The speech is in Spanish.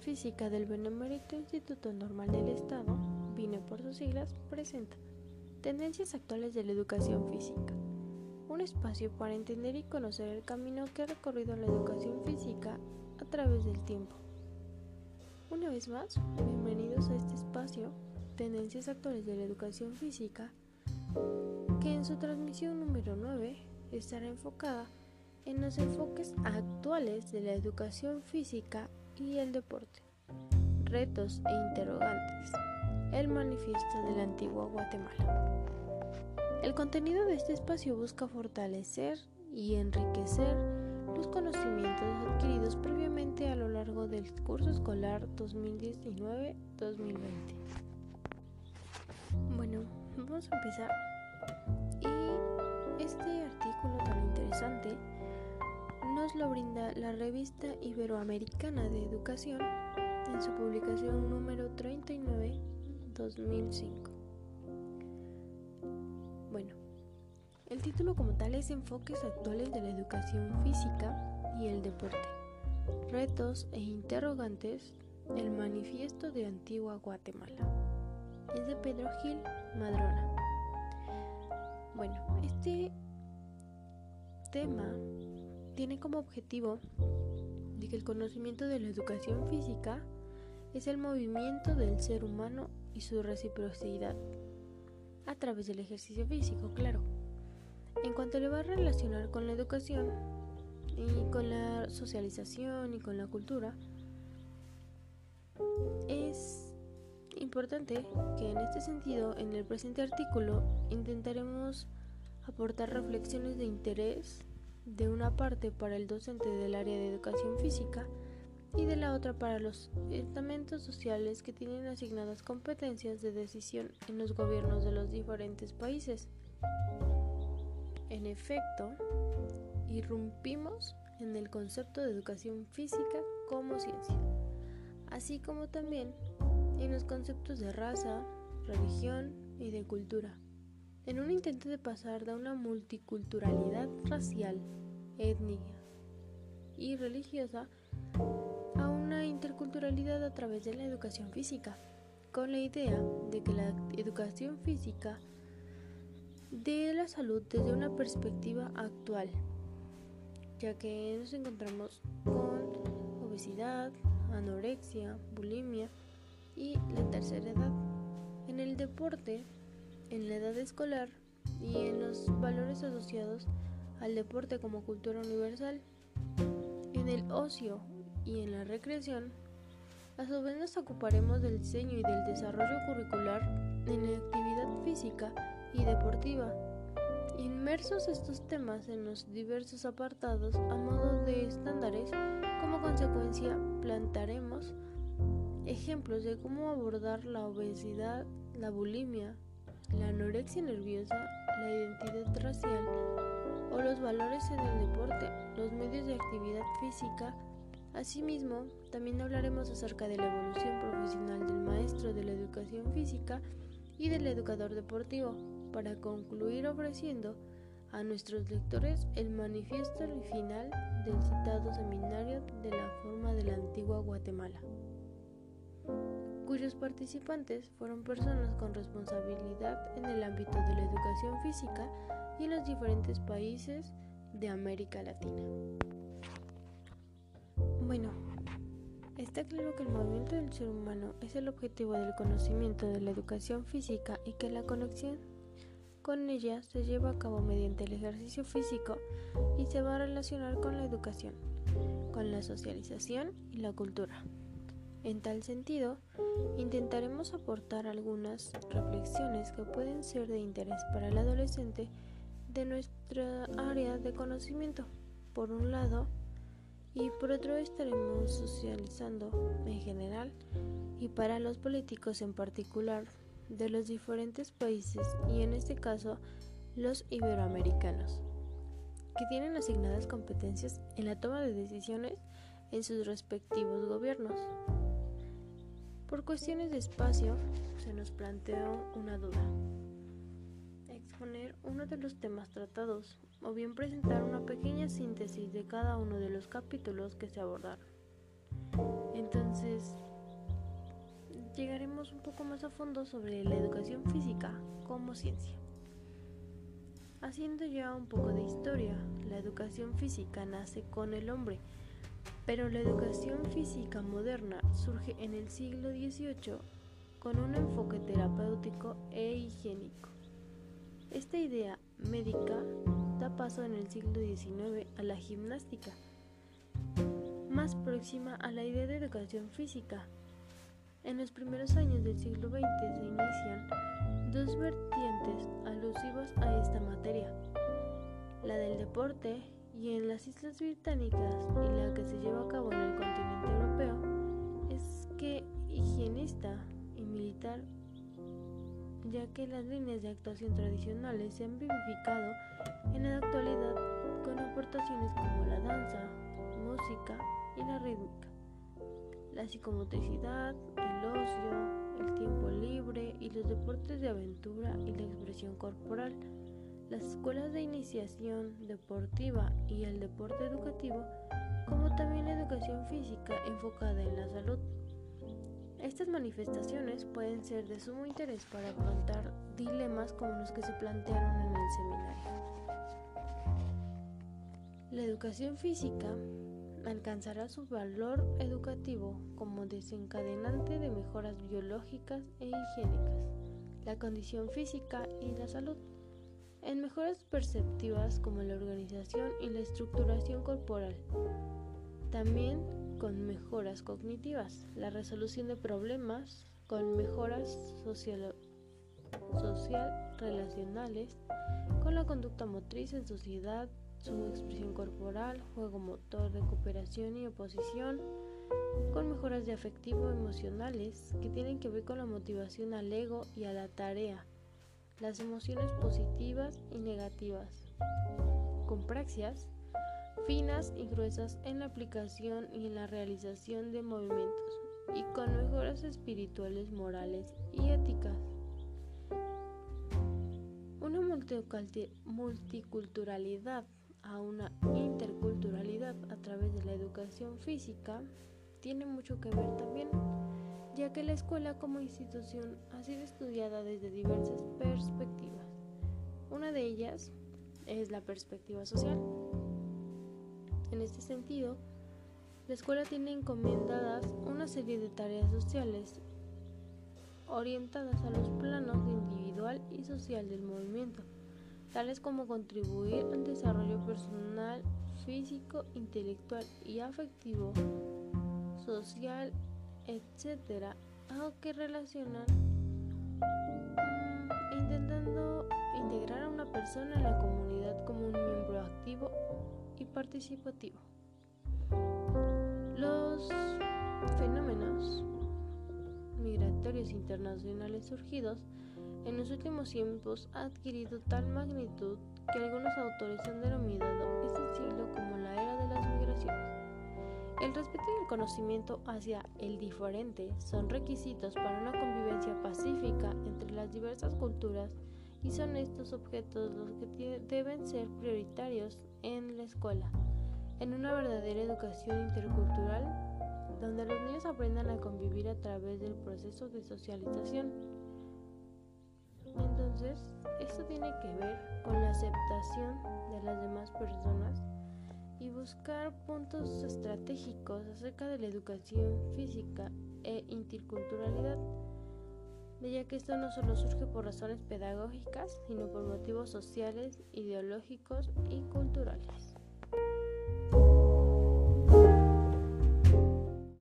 Física del Benemérito Instituto Normal del Estado, vine por sus siglas, presenta Tendencias actuales de la educación física. Un espacio para entender y conocer el camino que ha recorrido la educación física a través del tiempo. Una vez más, bienvenidos a este espacio, Tendencias actuales de la educación física, que en su transmisión número 9 estará enfocada en los enfoques actuales de la educación física y el deporte, retos e interrogantes, el manifiesto de la antigua Guatemala. El contenido de este espacio busca fortalecer y enriquecer los conocimientos adquiridos previamente a lo largo del curso escolar 2019-2020. Bueno, vamos a empezar. Y este artículo tan interesante nos lo brinda la revista Iberoamericana de Educación en su publicación número 39 2005. Bueno, el título como tal es Enfoques actuales de la educación física y el deporte, retos e interrogantes, el manifiesto de Antigua Guatemala. Es de Pedro Gil Madrona. Bueno, este tema tiene como objetivo de que el conocimiento de la educación física es el movimiento del ser humano y su reciprocidad a través del ejercicio físico, claro. En cuanto le va a relacionar con la educación y con la socialización y con la cultura, es importante que en este sentido, en el presente artículo, intentaremos aportar reflexiones de interés de una parte para el docente del área de educación física y de la otra para los estamentos sociales que tienen asignadas competencias de decisión en los gobiernos de los diferentes países. En efecto, irrumpimos en el concepto de educación física como ciencia, así como también en los conceptos de raza, religión y de cultura en un intento de pasar de una multiculturalidad racial, étnica y religiosa a una interculturalidad a través de la educación física, con la idea de que la educación física dé la salud desde una perspectiva actual, ya que nos encontramos con obesidad, anorexia, bulimia y la tercera edad. En el deporte, en la edad escolar y en los valores asociados al deporte como cultura universal. En el ocio y en la recreación, a su vez nos ocuparemos del diseño y del desarrollo curricular en la actividad física y deportiva. Inmersos estos temas en los diversos apartados a modo de estándares, como consecuencia plantaremos ejemplos de cómo abordar la obesidad, la bulimia, la anorexia nerviosa, la identidad racial o los valores en el deporte, los medios de actividad física. Asimismo, también hablaremos acerca de la evolución profesional del maestro de la educación física y del educador deportivo, para concluir ofreciendo a nuestros lectores el manifiesto final del citado seminario de la forma de la antigua Guatemala cuyos participantes fueron personas con responsabilidad en el ámbito de la educación física y en los diferentes países de América Latina. Bueno, está claro que el movimiento del ser humano es el objetivo del conocimiento de la educación física y que la conexión con ella se lleva a cabo mediante el ejercicio físico y se va a relacionar con la educación, con la socialización y la cultura. En tal sentido, intentaremos aportar algunas reflexiones que pueden ser de interés para el adolescente de nuestra área de conocimiento, por un lado, y por otro estaremos socializando en general y para los políticos en particular de los diferentes países y en este caso los iberoamericanos, que tienen asignadas competencias en la toma de decisiones en sus respectivos gobiernos. Por cuestiones de espacio, se nos planteó una duda. Exponer uno de los temas tratados o bien presentar una pequeña síntesis de cada uno de los capítulos que se abordaron. En Entonces, llegaremos un poco más a fondo sobre la educación física como ciencia. Haciendo ya un poco de historia, la educación física nace con el hombre, pero la educación física moderna surge en el siglo XVIII con un enfoque terapéutico e higiénico. Esta idea médica da paso en el siglo XIX a la gimnástica, más próxima a la idea de educación física. En los primeros años del siglo XX se inician dos vertientes alusivas a esta materia, la del deporte y en las Islas Británicas y la que se lleva a cabo en el continente europeo es que higienista y militar ya que las líneas de actuación tradicionales se han vivificado en la actualidad con aportaciones como la danza, música y la rítmica, la psicomotricidad, el ocio, el tiempo libre y los deportes de aventura y la expresión corporal, las escuelas de iniciación deportiva y el deporte educativo, como también la educación física enfocada en la salud. Estas manifestaciones pueden ser de sumo interés para afrontar dilemas como los que se plantearon en el seminario. La educación física alcanzará su valor educativo como desencadenante de mejoras biológicas e higiénicas, la condición física y la salud, en mejoras perceptivas como la organización y la estructuración corporal. También con mejoras cognitivas, la resolución de problemas, con mejoras social, social relacionales, con la conducta motriz en sociedad, su expresión corporal, juego motor de cooperación y oposición, con mejoras de afectivo emocionales que tienen que ver con la motivación al ego y a la tarea, las emociones positivas y negativas, con praxias finas y gruesas en la aplicación y en la realización de movimientos y con mejoras espirituales, morales y éticas. Una multiculturalidad a una interculturalidad a través de la educación física tiene mucho que ver también, ya que la escuela como institución ha sido estudiada desde diversas perspectivas. Una de ellas es la perspectiva social. En este sentido, la escuela tiene encomendadas una serie de tareas sociales orientadas a los planos individual y social del movimiento, tales como contribuir al desarrollo personal, físico, intelectual y afectivo, social, etc., algo que relacionan intentando integrar a una persona en la comunidad como un miembro activo y participativo. Los fenómenos migratorios internacionales surgidos en los últimos tiempos ha adquirido tal magnitud que algunos autores han denominado El respeto y el conocimiento hacia el diferente son requisitos para una convivencia pacífica entre las diversas culturas y son estos objetos los que deben ser prioritarios en la escuela, en una verdadera educación intercultural donde los niños aprendan a convivir a través del proceso de socialización. Entonces, esto tiene que ver con la aceptación de las demás personas y buscar puntos estratégicos acerca de la educación física e interculturalidad ya que esto no solo surge por razones pedagógicas, sino por motivos sociales, ideológicos y culturales.